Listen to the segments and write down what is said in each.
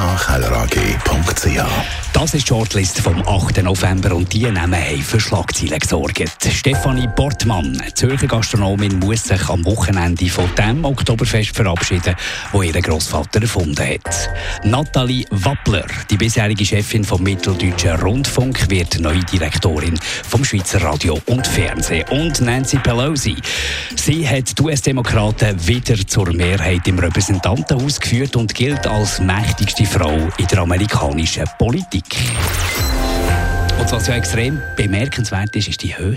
ihkellerag.ch. Das ist die Shortlist vom 8. November und die Namen haben für Schlagzeilen gesorgt. Stefanie Bortmann, Zürcher Gastronomin, muss sich am Wochenende von dem Oktoberfest verabschieden, wo ihr Großvater erfunden hat. Nathalie Wappler, die bisherige Chefin vom Mitteldeutschen Rundfunk, wird neue Direktorin vom Schweizer Radio und Fernsehen. Und Nancy Pelosi. Sie hat die US-Demokraten wieder zur Mehrheit im Repräsentantenhaus geführt und gilt als mächtig wichtigste Frau in der amerikanischen Politik. Und was ja extrem bemerkenswert ist, ist die Höhe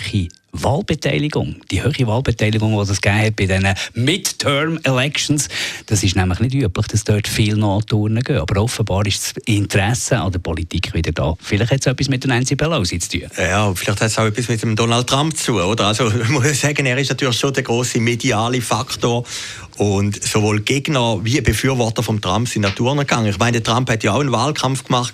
Wahlbeteiligung, die hohe Wahlbeteiligung, die es hat bei diesen Midterm-Elections, das ist nämlich nicht üblich, dass dort viel noch Turnen gehen. Aber offenbar ist das Interesse an der Politik wieder da. Vielleicht hat es etwas mit Nancy Pelosi zu tun. Ja, vielleicht hat es auch etwas mit dem Donald Trump zu tun, oder? Also, ich muss sagen, er ist natürlich schon der große mediale Faktor. Und sowohl Gegner wie Befürworter von Trump sind Naturen gegangen. Ich meine, Trump hat ja auch einen Wahlkampf gemacht,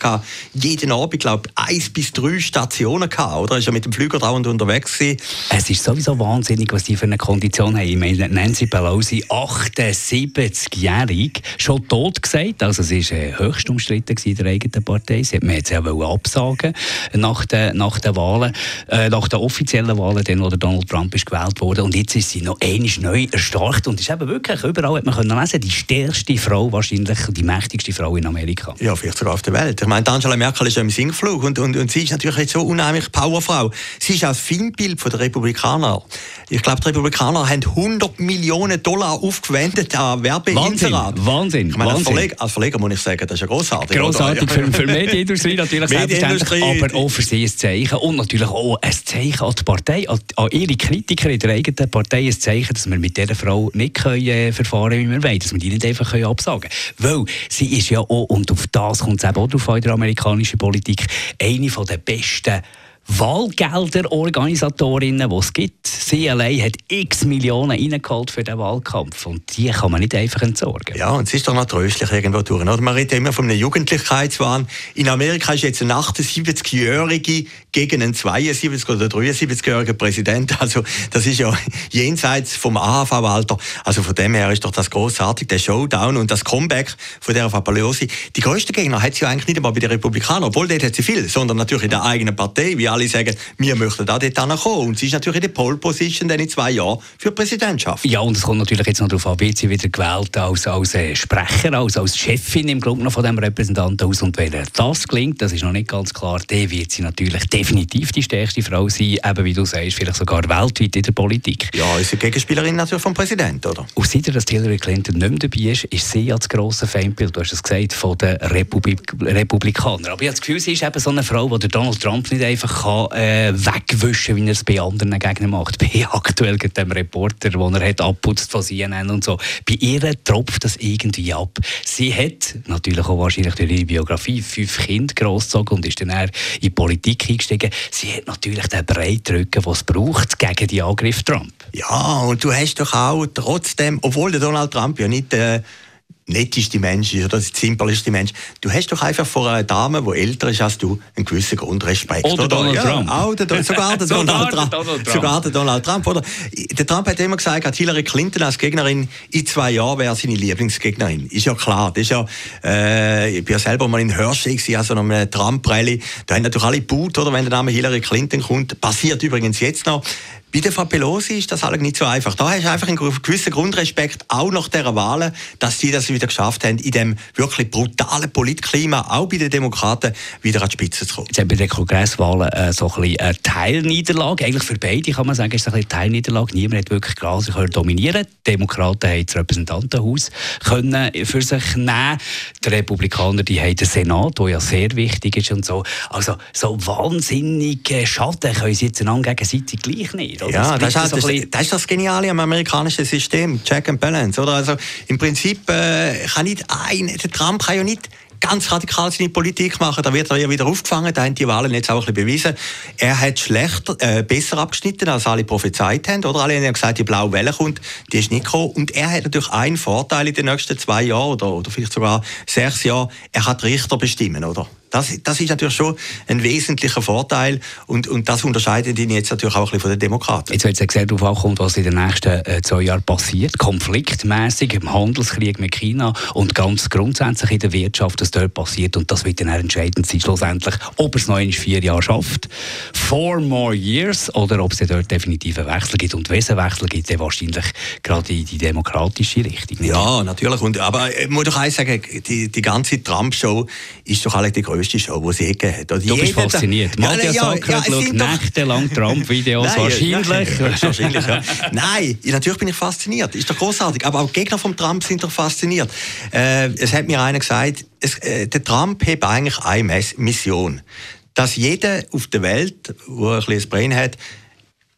jeden Abend, glaube ich, eins bis drei Stationen gehabt, oder? Er ist ja mit dem Flüger dauernd unterwegs gewesen. Es ist sowieso wahnsinnig, was die für eine Kondition haben. Ich meine, Nancy Pelosi, 78-jährig, schon tot gesagt. Also sie war äh, höchst umstritten in der eigenen Partei. Sie hat mir jetzt ja absagen nach den, nach den Wahlen, äh, nach den offiziellen Wahlen, dann, wo Donald Trump ist gewählt wurde. Und jetzt ist sie noch einmal neu erstarkt und ist eben wirklich, überall hat man können lesen, die stärkste Frau, wahrscheinlich die mächtigste Frau in Amerika. Ja, vielleicht sogar auf der Welt. Ich meine, Angela Merkel ist ja im Singflug und, und, und sie ist natürlich jetzt so unheimlich Powerfrau. Sie ist auch das Feindbild von der Republikaner. Ich glaube, die Republikaner haben 100 Millionen Dollar aufgewendet an Werbeinserat. Wahnsinn, Wahnsinn. Ich meine, Wahnsinn. Als, Verleger, als, Verleger, muss ich sagen, das ist ja großartig. Großartig für, für die Medienindustrie natürlich Medienindustrie. aber auch für sie ein Zeichen und natürlich auch ein Zeichen an die Partei, an, an ihre Kritiker in der eigenen Partei ein Zeichen, dass wir mit dieser Frau nicht können, äh, verfahren wie wir wollen, dass wir die nicht einfach können absagen können. Weil sie ist ja auch, und auf das kommt es eben auch drauf in der amerikanischen Politik, eine der besten Wahlgelderorganisatorinnen, die es gibt. Sie allein hat x Millionen reingeholt für den Wahlkampf und die kann man nicht einfach entsorgen. Ja, und es ist doch noch tröstlich irgendwo durch. Oder? Man redet immer von einem Jugendlichkeitswahn. In Amerika ist jetzt ein 78-Jährige gegen einen 72- oder 73-jährigen Präsident. Also das ist ja jenseits vom AHV-Alter. Also von dem her ist doch das großartig, der Showdown und das Comeback von der Pelosi. Die größten Gegner hat sie ja eigentlich nicht einmal bei den Republikanern, obwohl dort hat sie viel, sondern natürlich in der eigenen Partei, wie alle alle sagen, wir möchten da dort kommen. Und sie ist natürlich in der Pole Position dann in zwei Jahren für die Präsidentschaft. Ja, und es kommt natürlich jetzt noch darauf an, wird sie wieder gewählt als, als äh, Sprecher, als, als Chefin im Grunde noch von dem Repräsentantenhaus. Und wenn das gelingt, das ist noch nicht ganz klar, dann wird sie natürlich definitiv die stärkste Frau sein, eben wie du sagst, vielleicht sogar weltweit in der Politik. Ja, ist eine Gegenspielerin natürlich vom Präsidenten, oder? Und seit dass Hillary Clinton nicht mehr dabei ist, ist sie ja das grosse Feindbild, du hast es gesagt, von den Republik Republikanern. Aber ich habe das Gefühl, sie ist eben so eine Frau, die Donald Trump nicht einfach kann, äh, wegwischen, wie er es bei anderen Gegnern macht. Bei aktuell dem Reporter, den er hat abputzt von CNN und so. Bei ihr tropft das irgendwie ab. Sie hat natürlich auch wahrscheinlich durch ihre Biografie fünf Kinder großgezogen und ist dann in die Politik eingestiegen. Sie hat natürlich den Breitrücken, den es braucht gegen die Angriff Trump. Ja, und du hast doch auch trotzdem, obwohl Donald Trump ja nicht äh, netteste Mensch ist oder der simpelste Mensch. Du hast doch einfach vor einer Dame, die älter ist als du, einen gewissen Grundrespekt. Oder, oder? Donald ja, Trump. Auch der, sogar, der Donald Trump, Donald Trump. Sogar der Donald Trump. Oder? Der Trump hat immer gesagt, hat Hillary Clinton als Gegnerin in zwei Jahren wäre seine Lieblingsgegnerin. Ist ja klar. Das ist ja, äh, ich bin ja selber mal in Hershey, also noch einem Trump-Rally. Da haben natürlich alle Boot, oder wenn der Name Hillary Clinton kommt. Passiert übrigens jetzt noch. Bei der Frau Pelosi ist das halt nicht so einfach. Da hast du einfach einen gewissen Grundrespekt, auch nach dieser Wahl, dass sie das wieder geschafft haben, in dem wirklich brutalen Politklima, auch bei den Demokraten, wieder an die Spitze zu kommen. Jetzt haben wir bei den Kongresswahlen äh, so ein bisschen eine Teilniederlage. Eigentlich für beide kann man sagen, ist es ein bisschen Teilniederlage. Niemand hat wirklich klar sich dominieren Die Demokraten haben das Repräsentantenhaus können für sich nehmen. Die Republikaner die haben den Senat, der ja sehr wichtig ist und so. Also so wahnsinnige Schaden können sie jetzt gegenseitig gleich nicht. Oder? Ja, das, ist halt, das, das, ist das Geniale am amerikanischen System, Check and Balance. Oder? Also, Im Prinzip äh, kann nicht ein, der Trump kann ja nicht ganz radikal seine Politik machen. Da wird er ja wieder aufgefangen. Da haben die Wahlen jetzt auch ein bisschen bewiesen. Er hat schlechter, äh, besser abgeschnitten, als alle prophezeit haben. Oder alle haben gesagt, die blaue Welle kommt, die ist nicht gekommen. Und er hat natürlich einen Vorteil in den nächsten zwei Jahren oder, oder vielleicht sogar sechs Jahren. Er hat Richter bestimmen, oder? Das, das ist natürlich schon ein wesentlicher Vorteil und, und das unterscheidet ihn jetzt natürlich auch ein bisschen von den Demokraten. Jetzt, wenn es sehr darauf ankommt, was in den nächsten äh, zwei Jahren passiert, konfliktmäßig im Handelskrieg mit China und ganz grundsätzlich in der Wirtschaft, was dort passiert und das wird dann entscheidend sein, schlussendlich, ob es noch in vier Jahre schafft, four more years, oder ob es dort definitiv einen Wechsel gibt und wenn es einen Wechsel gibt, dann wahrscheinlich gerade in die demokratische Richtung. Ja, natürlich, und, aber ich muss doch eins sagen, die, die ganze Trump-Show ist doch alle die größte grösste Show, die sie je gegeben hat. Du bist fasziniert. Ja, Matthias ja, ja, schaut nächtelang Trump-Videos, wahrscheinlich. Ja, wahrscheinlich ja. Nein, natürlich bin ich fasziniert. Ist doch großartig. Aber auch Gegner von Trump sind doch fasziniert. Äh, es hat mir einer gesagt, es, äh, der Trump hat eigentlich eine Mission. Dass jeder auf der Welt, der ein bisschen Brain hat,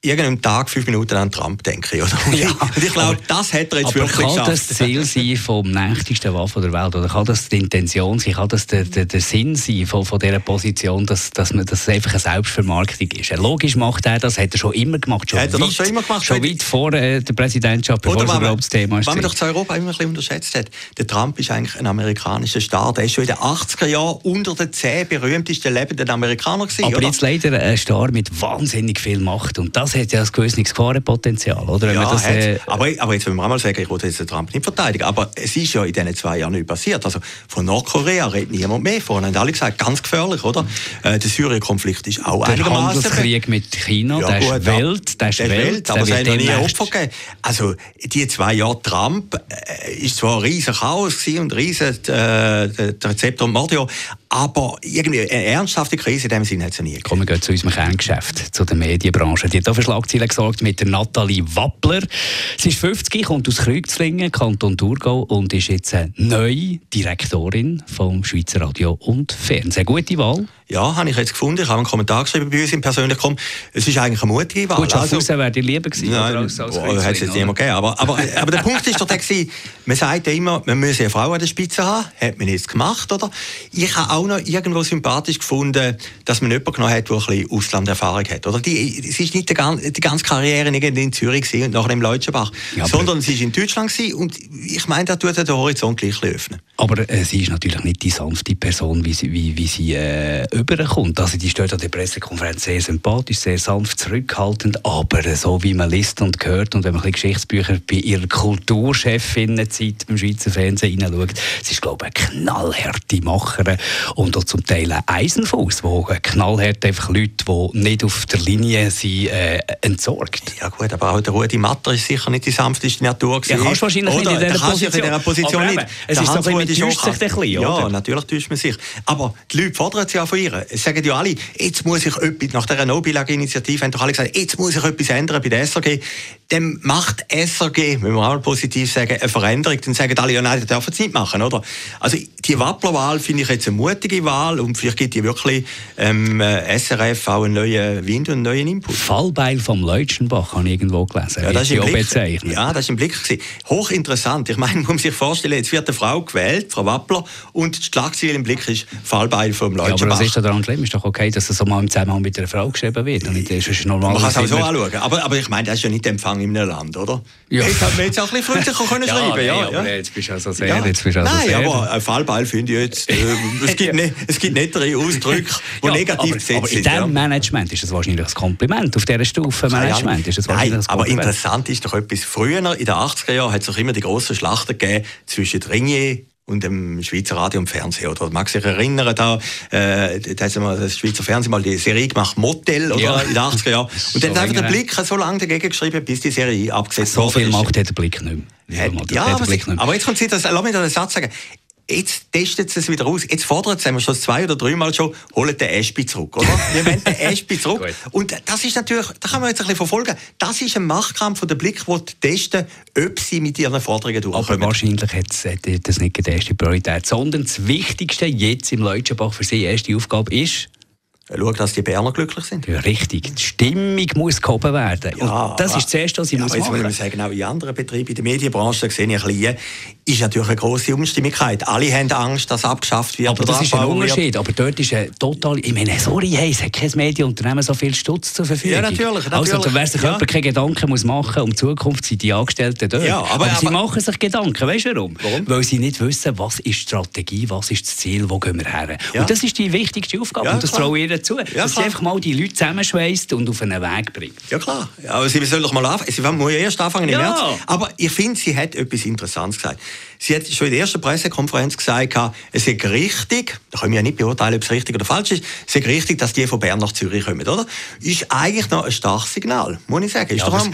irgendeinem Tag fünf Minuten an Trump denke. Oder? Ja, und ich glaube, das hat er jetzt wirklich kann das Ziel sein vom mächtigsten Waffe der Welt? Oder kann das die Intention sein? Kann das der, der, der Sinn sein von, von dieser Position, dass, dass, man, dass es einfach eine Selbstvermarktung ist? Logisch macht er das, hat er schon immer gemacht. Schon hat er weit, schon immer gemacht? Schon weit vor äh, der Präsidentschaft, bevor es überhaupt das Thema ist. Was man doch zu Europa immer ein bisschen unterschätzt hat, der Trump ist eigentlich ein amerikanischer Star. Der ist schon in den 80er Jahren unter den zehn berühmtesten lebenden Amerikanern gewesen. Aber oder? jetzt leider ein Star mit wahnsinnig viel Macht. Und das hat ja ein gewisses Gefahrenpotenzial, oder? Wenn ja, das, äh, aber, aber jetzt will man auch mal sagen, ich wollte jetzt den Trump nicht verteidigen, aber es ist ja in diesen zwei Jahren nicht passiert. Also von Nordkorea redet niemand mehr. Vorhin haben alle gesagt, ganz gefährlich, oder? Äh, der Syrien-Konflikt ist auch der Handelskrieg mit China, ja, der gut, ist Welt, der ist Welt, Welt aber es hat noch nie Opfer gegeben. Also die zwei Jahre Trump äh, ist zwar ein riesen Chaos und ein riesen äh, der Rezeptor und Mordio, aber irgendwie eine ernsthafte Krise in dem Sinne hat es nie gegeben. Kommen wir zu unserem Kerngeschäft, zu der Medienbranche. Die hat für Schlagzeilen gesorgt mit der Nathalie Wappler. Sie ist 50, kommt aus Kreuzlingen, Kanton Thurgau und ist jetzt eine neue Direktorin vom Schweizer Radio und Fernsehen. Gute Wahl? Ja, habe ich jetzt gefunden. Ich habe einen Kommentar geschrieben bei uns im persönlichen Es ist eigentlich eine mutige Wahl. Gut, also, wäre dir lieber gewesen. Nein, als, als boah, hat es jetzt niemand gegeben. Aber, aber, aber der Punkt ist doch der gewesen, man sagt ja immer, man müsse eine Frau an der Spitze haben. Hat man jetzt gemacht, oder? Ich habe auch noch irgendwo sympathisch gefunden, dass man jemanden genommen hat, der ein bisschen Auslanderfahrung hat. Oder? Die, es ist nicht die ganze, die ganze Karriere in Zürich und nachher im Leutschenbach, ja, sondern sie war in Deutschland und ich meine, da tut der Horizont gleich öffnen. Aber äh, sie ist natürlich nicht die sanfte Person, wie sie, wie, wie sie äh, überkommt. Also die steht an der Pressekonferenz sehr sympathisch, sehr sanft, zurückhaltend, aber so wie man liest und hört und wenn man ein Geschichtsbücher bei ihrer Kulturchefinnenzeit beim Schweizer Fernsehen hineinschaut, sie ist glaube ich eine knallharte Macherin und auch zum Teil ein Eisenfuß, wo knallhart einfach Leute, die nicht auf der Linie sind, äh, entsorgt. Ja gut, aber auch der Rudi Matter ist sicher nicht die sanfteste Natur gewesen. Ja, kannst du wahrscheinlich Oder, nicht in dieser Position. In dieser Position nicht. Es ist so ein bisschen, man sich ein bisschen, Ja, oder? natürlich täuscht man sich. Aber die Leute fordern es ja von ihr sagen ja alle, jetzt muss ich etwas, nach dieser No-Bilag-Initiative haben doch alle gesagt, jetzt muss ich etwas ändern bei der SRG. Dann macht SRG, wenn wir auch mal positiv sagen, eine Veränderung. Dann sagen alle, ja nein, das dürfen sie nicht machen, oder? Also die Wappler-Wahl finde ich jetzt eine mutige Wahl und vielleicht gibt die wirklich ähm, SRF auch einen neuen Wind und einen neuen Input. Fallbeil vom Leutschenbach habe ich irgendwo gelesen. Ja, das ist, im Blick, ja, das ist im Blick gewesen. Hochinteressant. Ich meine, man muss sich vorstellen, jetzt wird eine Frau gewählt, Frau Wappler, und die Schlagzeile im Blick ist Fallbeil vom Leutschenbach. Ja, aber was ist da daran schlimm? Ist doch okay, dass es so mal im Zusammenhang mit einer Frau geschrieben wird. Und das ist normal. Man kann es auch so anschauen. Aber, aber ich meine, das ist ja nicht der Empfang in einem Land, oder? Ja. Jetzt hat man jetzt auch ein bisschen freundlicher können ja, schreiben. Nee, ja, ja. jetzt bist du also sehr. Ja. Jetzt bist also Nein, sehr. aber ein Fallbeil finde ich jetzt. Äh, es, gibt ne, es gibt nettere Ausdrücke, die ja, negativ gesetzt sind. Aber in diesem Management ist das wahrscheinlich ein Kompliment. Auf dieser Stufe Management ist das wahrscheinlich Nein, aber interessant ist doch etwas. Früher, in den 80er Jahren, hat es doch immer die grossen Schlachten gegeben zwischen Ringier und dem Schweizer Radio und Fernsehen. Oder mag sich erinnern, da, äh, da hat das Schweizer Fernsehen mal die Serie gemacht, Motel, oder, ja. in den 80er Jahren. Und dann hat einfach der Blick so lange dagegen geschrieben, bis die Serie abgesetzt wurde. So viel macht der Blick nicht mehr. Ja, aber, aber, jetzt kommt sie, das, lass mich da einen Satz sagen jetzt testet sie es wieder aus. Jetzt fordert sie, wir schon zwei oder dreimal schon, holen den Ashby zurück, oder? Wir wollen den Ashby zurück. und das ist natürlich, da kann man jetzt ein bisschen verfolgen, das ist ein Machtkampf von der Blick, der testen, ob sie mit ihren Forderungen durchkommen. Aber wahrscheinlich hat das nicht die erste Priorität, sondern das Wichtigste jetzt im Leutschenbach für sie erste Aufgabe ist, schauen, dass die Berner glücklich sind. Ja, richtig. Die Stimmung muss gehoben werden. Ja, das ist das Erste, was ich ja, muss machen. Jetzt muss ich sagen, auch in anderen Betrieben, in der Medienbranche, sehe ich ein bisschen, ist natürlich eine grosse Unstimmigkeit. Alle haben Angst, dass abgeschafft wird. Aber das ist ein Unterschied. Aber dort ist ein total, ich meine, sorry, hey, es hat kein Medienunternehmen so viel Stutz zur Verfügung. Ja, natürlich. natürlich. Also, wer sich ja. jemand keine Gedanken muss machen um die Zukunft, sind die Angestellten dort. Ja, aber, aber, aber sie machen sich Gedanken, weißt du warum? warum? Weil sie nicht wissen, was ist die Strategie, was ist das Ziel, wo gehen wir her. Ja. Und das ist die wichtigste Aufgabe ja, und das traue ich ihr zu. Ja, dass sie einfach mal die Leute zusammenschweißt und auf einen Weg bringt. Ja klar, aber sie soll doch mal anfangen. Sie muss ja erst anfangen im März. Aber ich finde, sie hat etwas Interessantes gesagt. Sie hat schon in der ersten Pressekonferenz gesagt, es ist richtig, da können wir ja nicht beurteilen, ob es richtig oder falsch ist, es ist richtig, dass die von Bern nach Zürich kommen, oder? Ist eigentlich noch ein starkes Signal, muss ich sagen. Ist ja, was,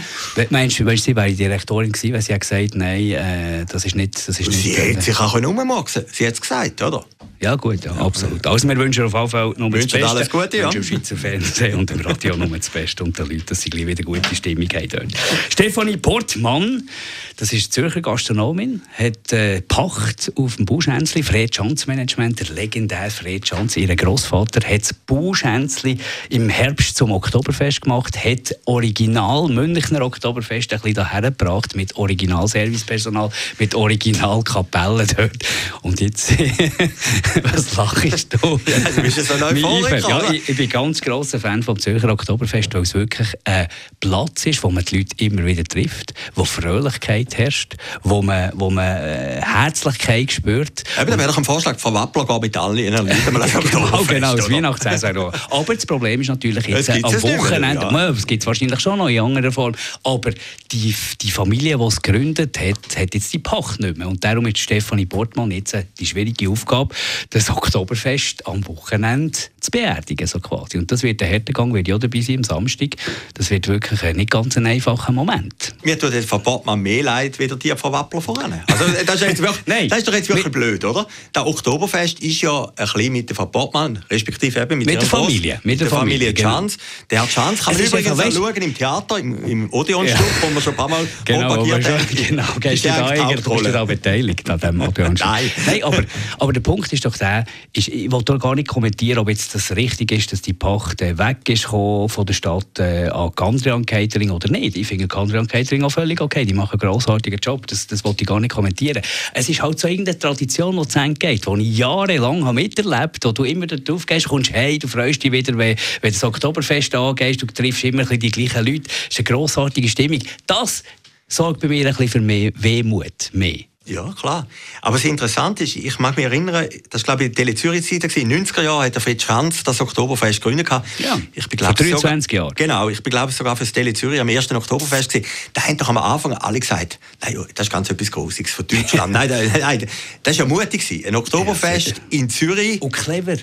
meinst du, weil sie wäre Direktorin gewesen, weil sie hat gesagt, nein, äh, das ist nicht... Das ist sie nicht, hätte sich auch ummachen Sie hat es gesagt, oder? Ja, gut, ja, absolut. Also, wir wünschen auf jeden Fall nur das Beste. alles Gute, ja. Wir wünschen dem Schweizer Fernsehen und dem Radio nur das Beste und den Leuten, dass sie gleich wieder gute Stimmung haben dort. Stefanie Portmann, das ist Zürcher Gastronomin, hat äh, Pacht auf dem Bauschänzli, Fred Schanz Management, der legendäre Fred Schanz, ihr Großvater, hat das Bauschänzli im Herbst zum Oktoberfest gemacht, hat original Münchner Oktoberfest ein bisschen daher gebracht mit Originalservicepersonal, mit Originalkapellen dort. Und jetzt Was lachst du? Ja, du bist ja so neu ja, ich, ich, bin ganz grosser Fan vom Zürcher Oktoberfest, weil es wirklich ein Platz ist, wo man die Leute immer wieder trifft, wo Fröhlichkeit herrscht, wo man, wo man äh, Herzlichkeit spürt. Eben, dann wäre doch ein Vorschlag von Wappler gehen mit allen in Genau, genau, das Weihnachtssaison. Aber das Problem ist natürlich jetzt am Wochenende, ja. es gibt es wahrscheinlich schon noch in anderer Form, aber die, die Familie, die es gegründet hat, hat jetzt die Pacht nicht mehr. Und darum ist Stefanie Portmann jetzt die schwierige Aufgabe, das Oktoberfest am Wochenende zu beerdigen, so quasi. Und das wird der Härtegang, wird ja dabei sein am Samstag. Das wird wirklich ein nicht ganz ein einfacher Moment. Mir tut jetzt von Portmann mehr leid, wie die von Wappler voran. Also, das, ist jetzt wirklich, Nein. das ist doch jetzt wirklich blöd, oder? Das Oktoberfest ist ja ein bisschen mit der Frau Portmann, respektive eben mit, mit der Familie. Groß, mit der Familie, Familie Chance. Genau. Der hat Chance, kann man übrigens auch schauen im Theater, im, im Odeonstück, ja. wo wir schon ein paar Mal genau, propagiert haben. Genau, du da, bist da beteiligt an diesem Odeonstück. Nein. Nein, aber, aber der Punkt ist doch der, ich wollte gar nicht kommentieren, ob jetzt das richtig ist, dass die Pacht äh, weg ist von der Stadt äh, an Gandrian Catering oder nicht. Ich finde Gandrian Catering auch völlig okay. Die machen einen grossartigen Job. Das, das wollte ich gar nicht kommentieren. Es ist halt so irgendeine Tradition, die zu Ende geht, die ich jahrelang habe miterlebt habe, wo du immer darauf gehst, kommst hey, du freust dich wieder, wenn, wenn das Oktoberfest angehst, du triffst immer die gleichen Leute. Es ist eine grossartige Stimmung. Das sorgt bei mir ein bisschen für mehr Wehmut. Mehr. Ja, klar. Aber das Interessante ist, ich mag mich erinnern, das war glaube ich die Tele Zürich-Zeit, in den 90er Jahren hat der Fritz Schanz das Oktoberfest gegründet. Ja, ich bin, vor 23 Jahren. Genau, ich bin glaube sogar für das Tele Zürich am ersten Oktoberfest gewesen. Da haben doch am Anfang alle gesagt, nein, das ist ganz etwas Großes für Deutschland. nein, nein, nein, das war ja mutig. Gewesen. Ein Oktoberfest ja, in Zürich. Und clever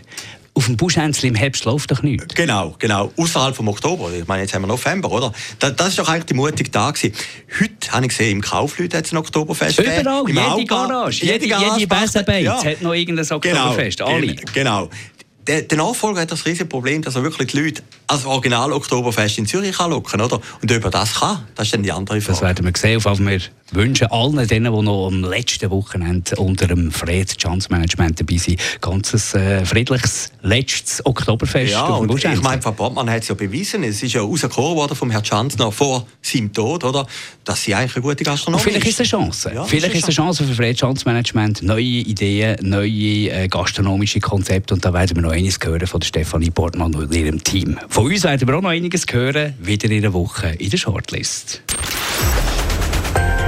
auf dem Buschhänzli im Herbst läuft doch nichts. Genau, genau. Außerhalb vom Oktober. Ich meine, jetzt haben wir November, oder? Das, das ist doch eigentlich die mutige Tag gewesen. Heute habe ich gesehen, im Kaufleut hat es ein Oktoberfest Überall, jede Auto, Garage, jede, jede, jede Besenbeiz ja. hat noch irgendein genau, Oktoberfest. Genau, Alle. Genau der, der, Nachfolger hat das riesige Problem, dass er wirklich die Leute als Original Oktoberfest in Zürich kann locken, oder? Und ob er das kann, das ist dann die andere Frage. Das werden wir sehen. Auf wir wünschen allen denen, die noch am letzten Wochenende unter dem Fred Chance Management dabei sind, ganzes äh, friedliches letztes Oktoberfest. Ja, und ich meine, Frau Portmann hat es ja bewiesen. Es ist ja rausgekommen worden vom Herrn Chance noch vor seinem Tod, oder? Dass sie eigentlich eine gute Gastronomie ist. Vielleicht ist es eine Chance. Ja, vielleicht ist es eine Chance für Fred Chance Management, neue Ideen, neue äh, gastronomische Konzepte und da werden wir noch einiges hören von Stefanie Portmann und ihrem Team. Von uns werden wir auch noch einiges hören, wieder in der Woche in der Shortlist.